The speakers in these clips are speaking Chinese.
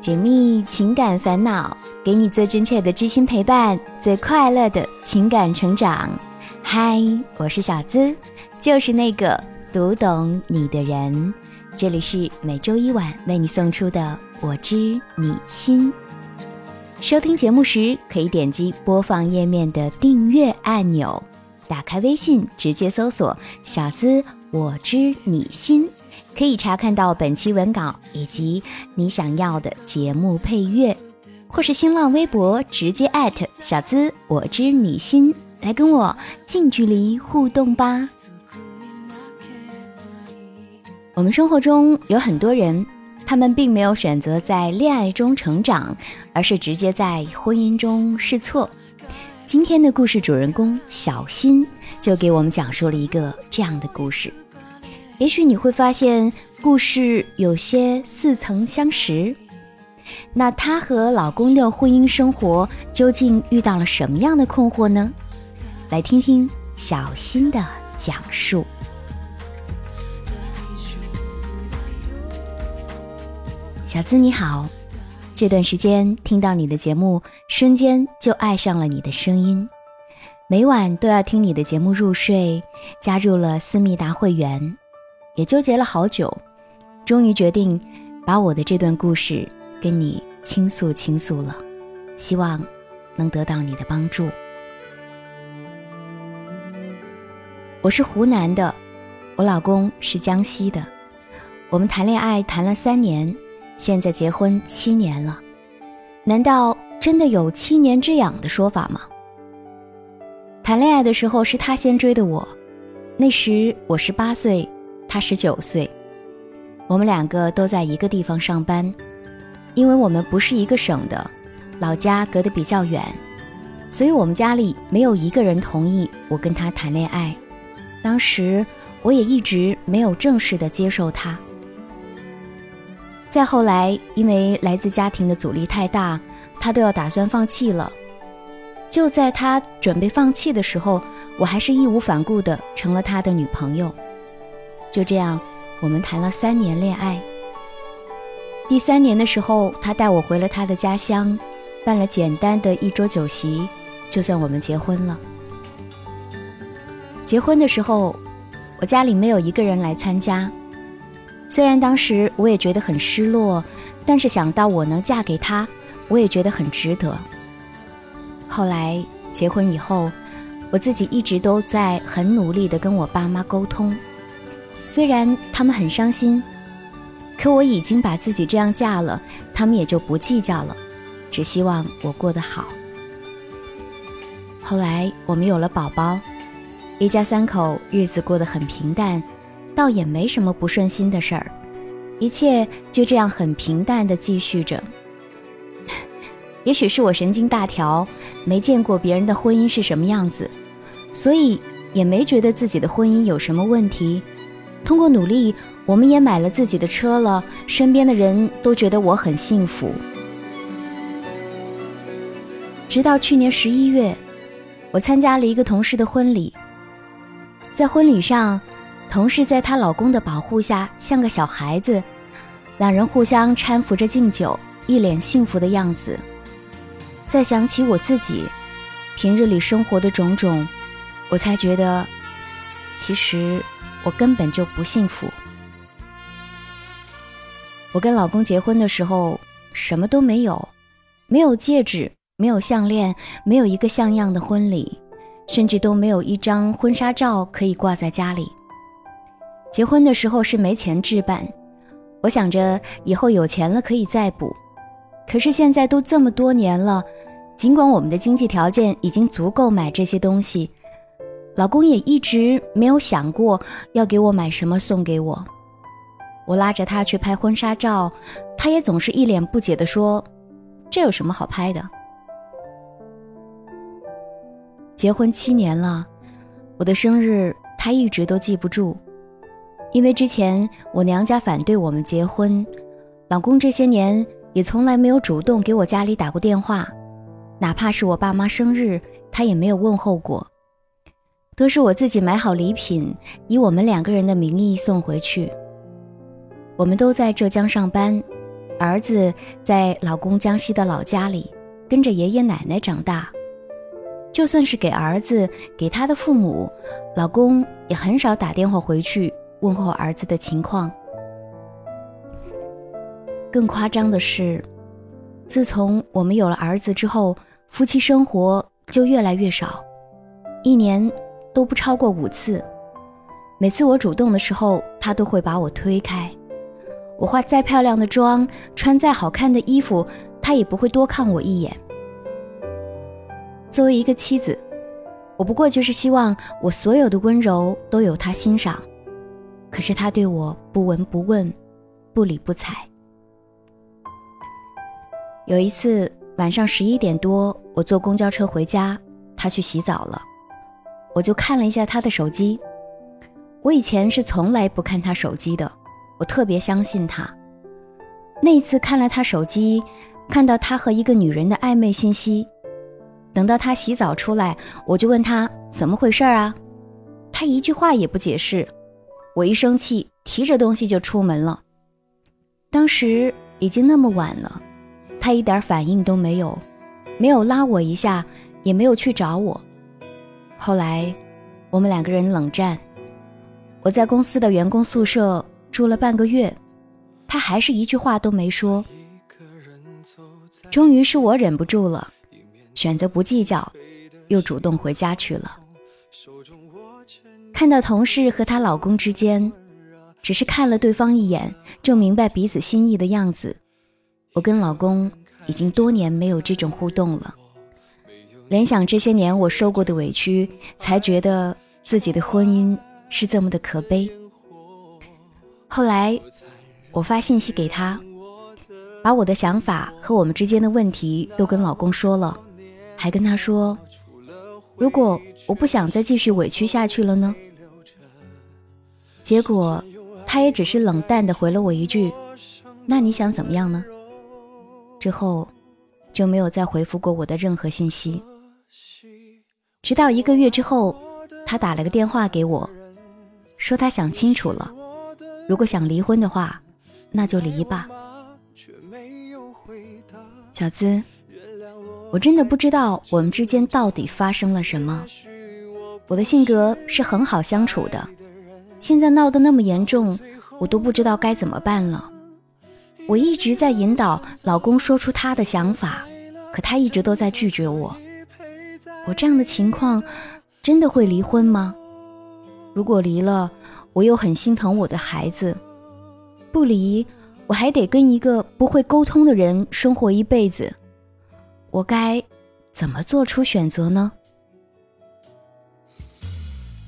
解密情感烦恼，给你最真切的知心陪伴，最快乐的情感成长。嗨，我是小资，就是那个读懂你的人。这里是每周一晚为你送出的《我知你心》。收听节目时，可以点击播放页面的订阅按钮，打开微信，直接搜索“小资我知你心”。可以查看到本期文稿以及你想要的节目配乐，或是新浪微博直接艾特小资我知你心来跟我近距离互动吧。我们生活中有很多人，他们并没有选择在恋爱中成长，而是直接在婚姻中试错。今天的故事主人公小新就给我们讲述了一个这样的故事。也许你会发现故事有些似曾相识。那她和老公的婚姻生活究竟遇到了什么样的困惑呢？来听听小新的讲述。小资你好，这段时间听到你的节目，瞬间就爱上了你的声音，每晚都要听你的节目入睡，加入了思密达会员。也纠结了好久，终于决定把我的这段故事跟你倾诉倾诉了，希望能得到你的帮助。我是湖南的，我老公是江西的，我们谈恋爱谈了三年，现在结婚七年了。难道真的有七年之痒的说法吗？谈恋爱的时候是他先追的我，那时我十八岁。他十九岁，我们两个都在一个地方上班，因为我们不是一个省的，老家隔得比较远，所以我们家里没有一个人同意我跟他谈恋爱。当时我也一直没有正式的接受他。再后来，因为来自家庭的阻力太大，他都要打算放弃了。就在他准备放弃的时候，我还是义无反顾的成了他的女朋友。就这样，我们谈了三年恋爱。第三年的时候，他带我回了他的家乡，办了简单的一桌酒席，就算我们结婚了。结婚的时候，我家里没有一个人来参加。虽然当时我也觉得很失落，但是想到我能嫁给他，我也觉得很值得。后来结婚以后，我自己一直都在很努力的跟我爸妈沟通。虽然他们很伤心，可我已经把自己这样嫁了，他们也就不计较了，只希望我过得好。后来我们有了宝宝，一家三口日子过得很平淡，倒也没什么不顺心的事儿，一切就这样很平淡的继续着。也许是我神经大条，没见过别人的婚姻是什么样子，所以也没觉得自己的婚姻有什么问题。通过努力，我们也买了自己的车了。身边的人都觉得我很幸福。直到去年十一月，我参加了一个同事的婚礼。在婚礼上，同事在她老公的保护下像个小孩子，两人互相搀扶着敬酒，一脸幸福的样子。再想起我自己平日里生活的种种，我才觉得，其实。我根本就不幸福。我跟老公结婚的时候，什么都没有，没有戒指，没有项链，没有一个像样的婚礼，甚至都没有一张婚纱照可以挂在家里。结婚的时候是没钱置办，我想着以后有钱了可以再补。可是现在都这么多年了，尽管我们的经济条件已经足够买这些东西。老公也一直没有想过要给我买什么送给我。我拉着他去拍婚纱照，他也总是一脸不解地说：“这有什么好拍的？”结婚七年了，我的生日他一直都记不住，因为之前我娘家反对我们结婚，老公这些年也从来没有主动给我家里打过电话，哪怕是我爸妈生日，他也没有问候过。都是我自己买好礼品，以我们两个人的名义送回去。我们都在浙江上班，儿子在老公江西的老家里，跟着爷爷奶奶长大。就算是给儿子、给他的父母，老公也很少打电话回去问候儿子的情况。更夸张的是，自从我们有了儿子之后，夫妻生活就越来越少，一年都不超过五次。每次我主动的时候，他都会把我推开。我化再漂亮的妆，穿再好看的衣服，他也不会多看我一眼。作为一个妻子，我不过就是希望我所有的温柔都有他欣赏，可是他对我不闻不问，不理不睬。有一次晚上十一点多，我坐公交车回家，他去洗澡了，我就看了一下他的手机。我以前是从来不看他手机的，我特别相信他。那一次看了他手机，看到他和一个女人的暧昧信息。等到他洗澡出来，我就问他怎么回事啊？他一句话也不解释。我一生气，提着东西就出门了。当时已经那么晚了，他一点反应都没有，没有拉我一下，也没有去找我。后来，我们两个人冷战。我在公司的员工宿舍住了半个月，他还是一句话都没说。终于是我忍不住了。选择不计较，又主动回家去了。看到同事和她老公之间，只是看了对方一眼就明白彼此心意的样子，我跟老公已经多年没有这种互动了。联想这些年我受过的委屈，才觉得自己的婚姻是这么的可悲。后来，我发信息给他，把我的想法和我们之间的问题都跟老公说了。还跟他说：“如果我不想再继续委屈下去了呢？”结果，他也只是冷淡的回了我一句：“那你想怎么样呢？”之后，就没有再回复过我的任何信息。直到一个月之后，他打了个电话给我，说他想清楚了，如果想离婚的话，那就离吧。小资。我真的不知道我们之间到底发生了什么。我的性格是很好相处的，现在闹得那么严重，我都不知道该怎么办了。我一直在引导老公说出他的想法，可他一直都在拒绝我。我这样的情况，真的会离婚吗？如果离了，我又很心疼我的孩子；不离，我还得跟一个不会沟通的人生活一辈子。我该怎么做出选择呢？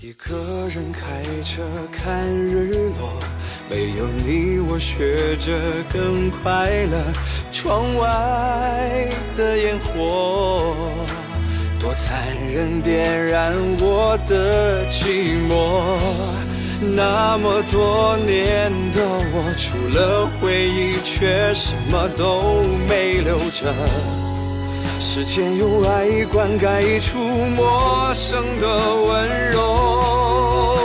一个人开车看日落，没有你我学着更快乐。窗外的烟火残忍，点燃我的寂寞。那么多年的我，除了回忆，却什么都没留着。时间用爱灌溉出陌生的温柔，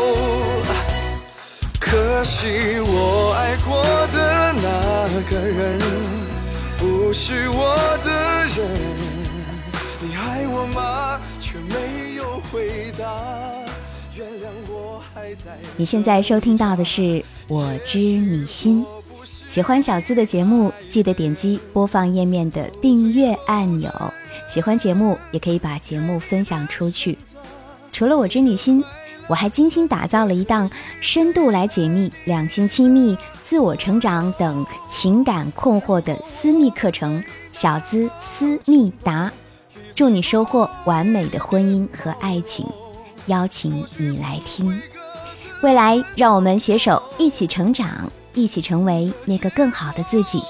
可惜我爱过的那个人不是我的人。你爱我吗？回答。原谅我还在。你现在收听到的是《我知你心》。喜欢小资的节目，记得点击播放页面的订阅按钮。喜欢节目，也可以把节目分享出去。除了我知你心，我还精心打造了一档深度来解密两性亲密、自我成长等情感困惑的私密课程——小资思密达，祝你收获完美的婚姻和爱情。邀请你来听，未来让我们携手一起成长。一起成为那个更好的自己。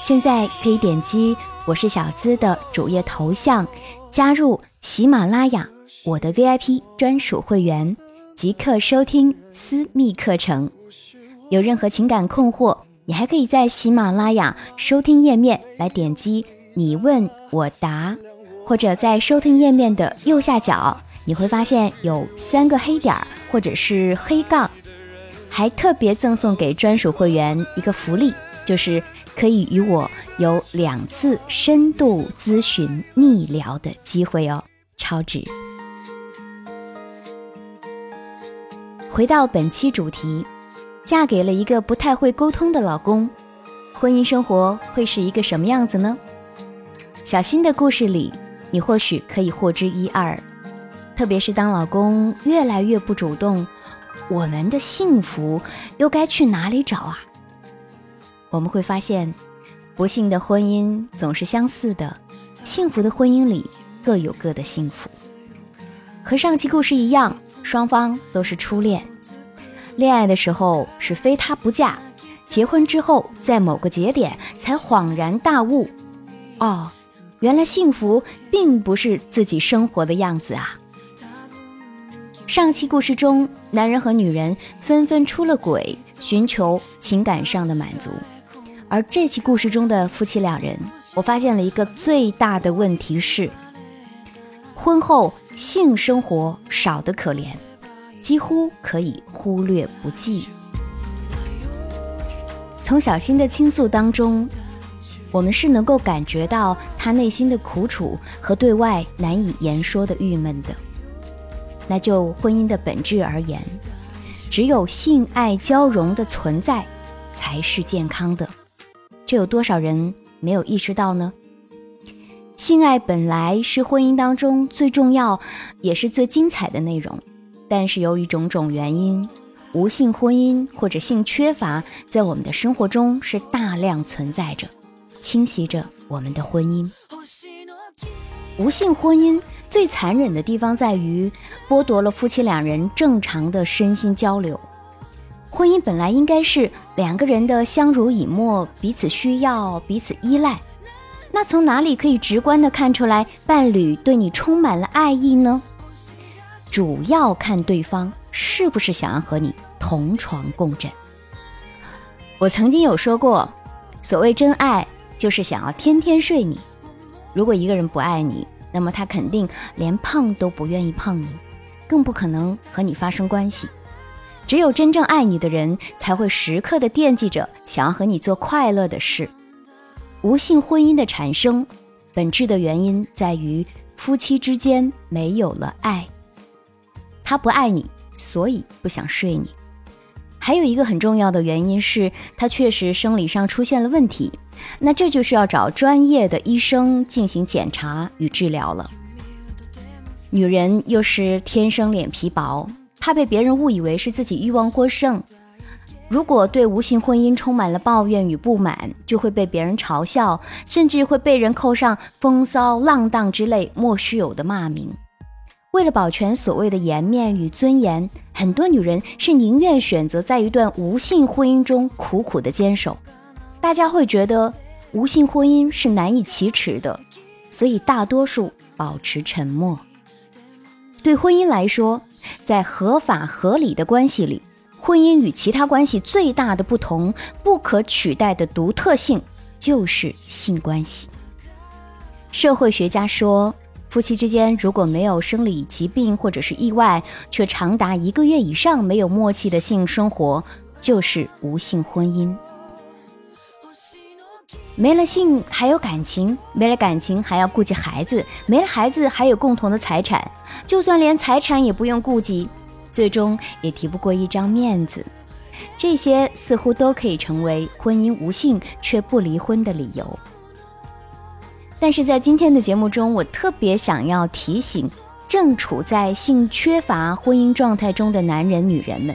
现在可以点击我是小资的主页头像，加入喜马拉雅我的 VIP 专属会员，即刻收听私密课程。有任何情感困惑，你还可以在喜马拉雅收听页面来点击你问我答，或者在收听页面的右下角，你会发现有三个黑点儿或者是黑杠。还特别赠送给专属会员一个福利。就是可以与我有两次深度咨询密聊的机会哦，超值。回到本期主题，嫁给了一个不太会沟通的老公，婚姻生活会是一个什么样子呢？小新的故事里，你或许可以获知一二。特别是当老公越来越不主动，我们的幸福又该去哪里找啊？我们会发现，不幸的婚姻总是相似的，幸福的婚姻里各有各的幸福。和上期故事一样，双方都是初恋，恋爱的时候是非他不嫁，结婚之后在某个节点才恍然大悟，哦，原来幸福并不是自己生活的样子啊。上期故事中，男人和女人纷纷出了轨，寻求情感上的满足；而这期故事中的夫妻两人，我发现了一个最大的问题是，婚后性生活少得可怜，几乎可以忽略不计。从小新的倾诉当中，我们是能够感觉到他内心的苦楚和对外难以言说的郁闷的。那就婚姻的本质而言，只有性爱交融的存在才是健康的。这有多少人没有意识到呢？性爱本来是婚姻当中最重要也是最精彩的内容，但是由于种种原因，无性婚姻或者性缺乏在我们的生活中是大量存在着，侵袭着我们的婚姻。无性婚姻。最残忍的地方在于剥夺了夫妻两人正常的身心交流。婚姻本来应该是两个人的相濡以沫，彼此需要，彼此依赖。那从哪里可以直观的看出来伴侣对你充满了爱意呢？主要看对方是不是想要和你同床共枕。我曾经有说过，所谓真爱就是想要天天睡你。如果一个人不爱你，那么他肯定连碰都不愿意碰你，更不可能和你发生关系。只有真正爱你的人，才会时刻的惦记着，想要和你做快乐的事。无性婚姻的产生，本质的原因在于夫妻之间没有了爱。他不爱你，所以不想睡你。还有一个很重要的原因是他确实生理上出现了问题。那这就是要找专业的医生进行检查与治疗了。女人又是天生脸皮薄，怕被别人误以为是自己欲望过剩。如果对无性婚姻充满了抱怨与不满，就会被别人嘲笑，甚至会被人扣上风骚浪荡之类莫须有的骂名。为了保全所谓的颜面与尊严，很多女人是宁愿选择在一段无性婚姻中苦苦的坚守。大家会觉得无性婚姻是难以启齿的，所以大多数保持沉默。对婚姻来说，在合法合理的关系里，婚姻与其他关系最大的不同、不可取代的独特性就是性关系。社会学家说，夫妻之间如果没有生理疾病或者是意外，却长达一个月以上没有默契的性生活，就是无性婚姻。没了性还有感情，没了感情还要顾及孩子，没了孩子还有共同的财产，就算连财产也不用顾及，最终也提不过一张面子。这些似乎都可以成为婚姻无性却不离婚的理由。但是在今天的节目中，我特别想要提醒正处在性缺乏婚姻状态中的男人、女人们，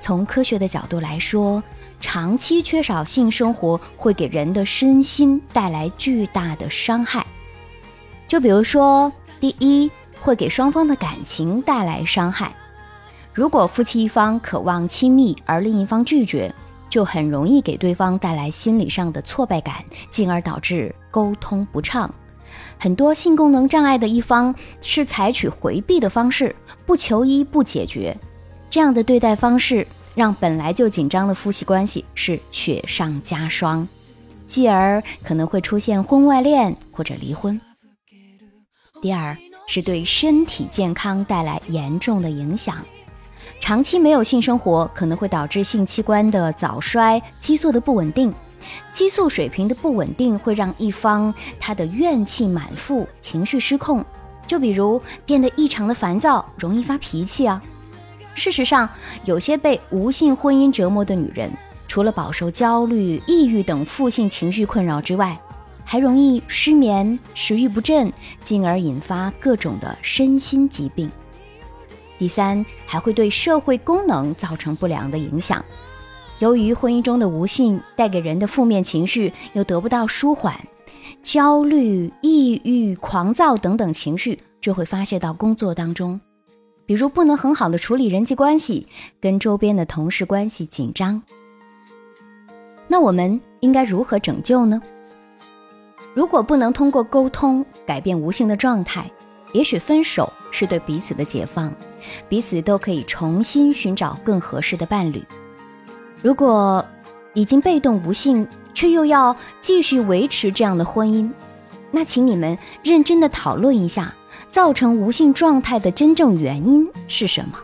从科学的角度来说。长期缺少性生活会给人的身心带来巨大的伤害，就比如说，第一，会给双方的感情带来伤害。如果夫妻一方渴望亲密，而另一方拒绝，就很容易给对方带来心理上的挫败感，进而导致沟通不畅。很多性功能障碍的一方是采取回避的方式，不求医不解决，这样的对待方式。让本来就紧张的夫妻关系是雪上加霜，继而可能会出现婚外恋或者离婚。第二是对身体健康带来严重的影响，长期没有性生活可能会导致性器官的早衰、激素的不稳定，激素水平的不稳定会让一方他的怨气满腹，情绪失控，就比如变得异常的烦躁，容易发脾气啊。事实上，有些被无性婚姻折磨的女人，除了饱受焦虑、抑郁等负性情绪困扰之外，还容易失眠、食欲不振，进而引发各种的身心疾病。第三，还会对社会功能造成不良的影响。由于婚姻中的无性带给人的负面情绪又得不到舒缓，焦虑、抑郁、狂躁等等情绪就会发泄到工作当中。比如不能很好的处理人际关系，跟周边的同事关系紧张。那我们应该如何拯救呢？如果不能通过沟通改变无性的状态，也许分手是对彼此的解放，彼此都可以重新寻找更合适的伴侣。如果已经被动无性，却又要继续维持这样的婚姻，那请你们认真的讨论一下。造成无性状态的真正原因是什么？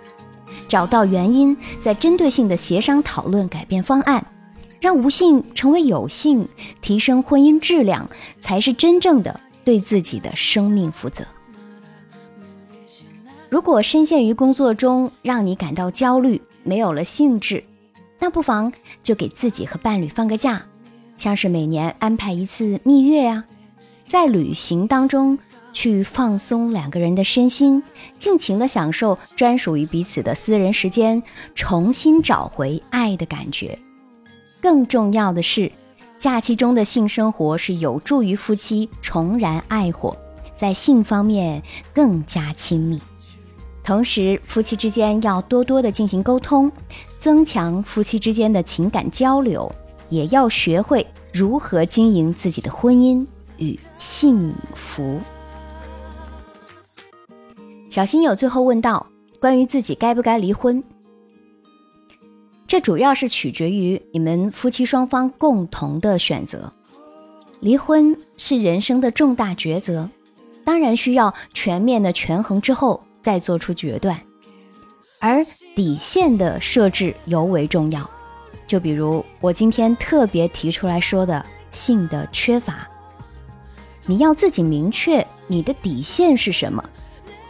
找到原因，再针对性的协商讨论改变方案，让无性成为有性，提升婚姻质量，才是真正的对自己的生命负责。如果深陷于工作中让你感到焦虑，没有了兴致，那不妨就给自己和伴侣放个假，像是每年安排一次蜜月呀，在旅行当中。去放松两个人的身心，尽情的享受专属于彼此的私人时间，重新找回爱的感觉。更重要的是，假期中的性生活是有助于夫妻重燃爱火，在性方面更加亲密。同时，夫妻之间要多多的进行沟通，增强夫妻之间的情感交流，也要学会如何经营自己的婚姻与幸福。小心友最后问道：“关于自己该不该离婚，这主要是取决于你们夫妻双方共同的选择。离婚是人生的重大抉择，当然需要全面的权衡之后再做出决断。而底线的设置尤为重要，就比如我今天特别提出来说的性的缺乏，你要自己明确你的底线是什么。”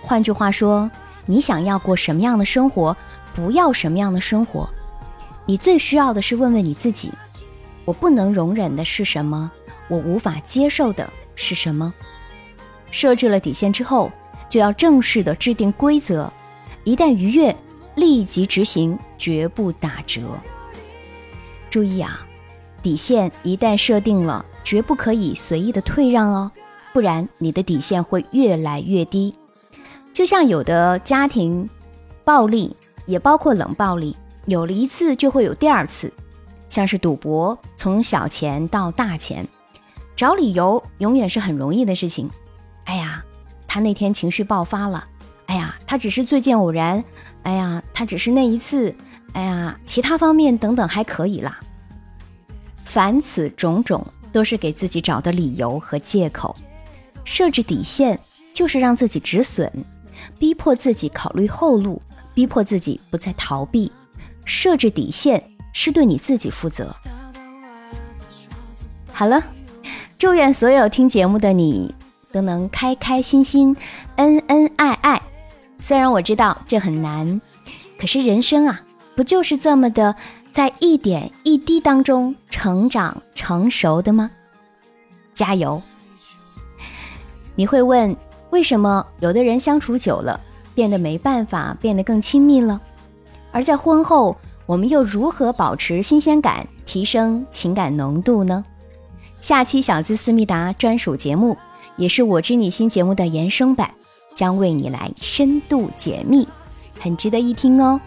换句话说，你想要过什么样的生活，不要什么样的生活。你最需要的是问问你自己：我不能容忍的是什么？我无法接受的是什么？设置了底线之后，就要正式的制定规则，一旦逾越，立即执行，绝不打折。注意啊，底线一旦设定了，绝不可以随意的退让哦，不然你的底线会越来越低。就像有的家庭暴力，也包括冷暴力，有了一次就会有第二次。像是赌博，从小钱到大钱，找理由永远是很容易的事情。哎呀，他那天情绪爆发了。哎呀，他只是最近偶然。哎呀，他只是那一次。哎呀，其他方面等等还可以啦。凡此种种，都是给自己找的理由和借口。设置底线，就是让自己止损。逼迫自己考虑后路，逼迫自己不再逃避，设置底线是对你自己负责。好了，祝愿所有听节目的你都能开开心心、恩恩爱爱。虽然我知道这很难，可是人生啊，不就是这么的，在一点一滴当中成长成熟的吗？加油！你会问？为什么有的人相处久了，变得没办法，变得更亲密了？而在婚后，我们又如何保持新鲜感，提升情感浓度呢？下期小资思密达专属节目，也是我知你心节目的延伸版，将为你来深度解密，很值得一听哦。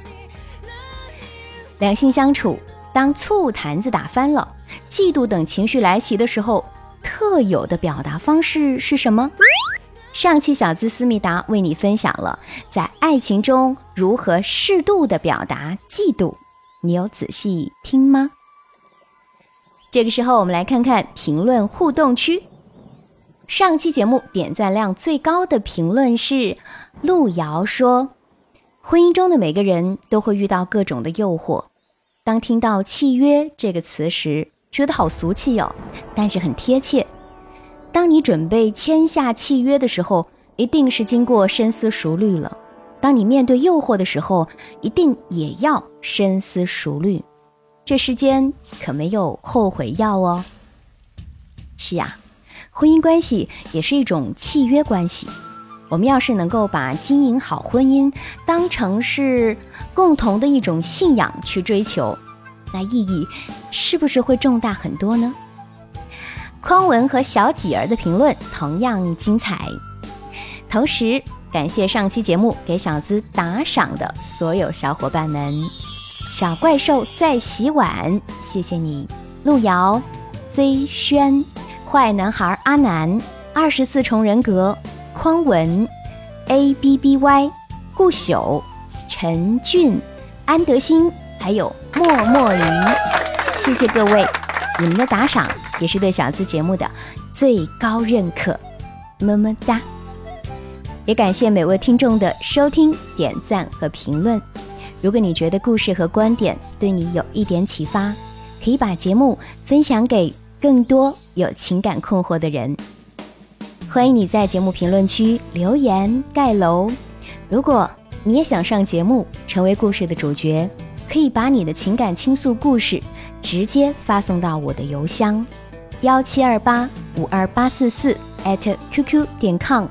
两性相处，当醋坛子打翻了，嫉妒等情绪来袭的时候，特有的表达方式是什么？上期小资思密达为你分享了在爱情中如何适度的表达嫉妒，你有仔细听吗？这个时候，我们来看看评论互动区。上期节目点赞量最高的评论是路遥说：“婚姻中的每个人都会遇到各种的诱惑，当听到契约这个词时，觉得好俗气哦，但是很贴切。当你准备签下契约的时候，一定是经过深思熟虑了；当你面对诱惑的时候，一定也要深思熟虑。这世间可没有后悔药哦。是呀，婚姻关系也是一种契约关系。我们要是能够把经营好婚姻当成是共同的一种信仰去追求，那意义是不是会重大很多呢？匡文和小几儿的评论同样精彩。同时，感谢上期节目给小资打赏的所有小伙伴们。小怪兽在洗碗，谢谢你。路遥、Z 轩、坏男孩阿南、二十四重人格。匡文，A B B Y，顾朽，陈俊，安德兴，还有默默鱼，谢谢各位，你们的打赏也是对小资节目的最高认可，么么哒！也感谢每位听众的收听、点赞和评论。如果你觉得故事和观点对你有一点启发，可以把节目分享给更多有情感困惑的人。欢迎你在节目评论区留言盖楼。如果你也想上节目，成为故事的主角，可以把你的情感倾诉故事直接发送到我的邮箱幺七二八五二八四四 at qq 点 com。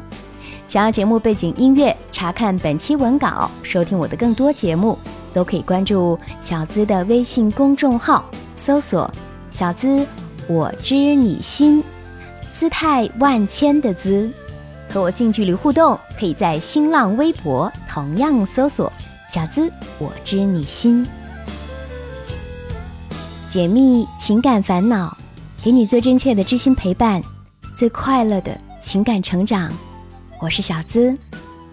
想要节目背景音乐，查看本期文稿，收听我的更多节目，都可以关注小资的微信公众号，搜索“小资我知你心”。姿态万千的姿，和我近距离互动，可以在新浪微博同样搜索“小资我知你心”，解密情感烦恼，给你最真切的知心陪伴，最快乐的情感成长。我是小资，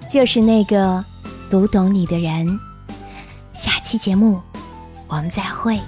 就是那个读懂你的人。下期节目，我们再会。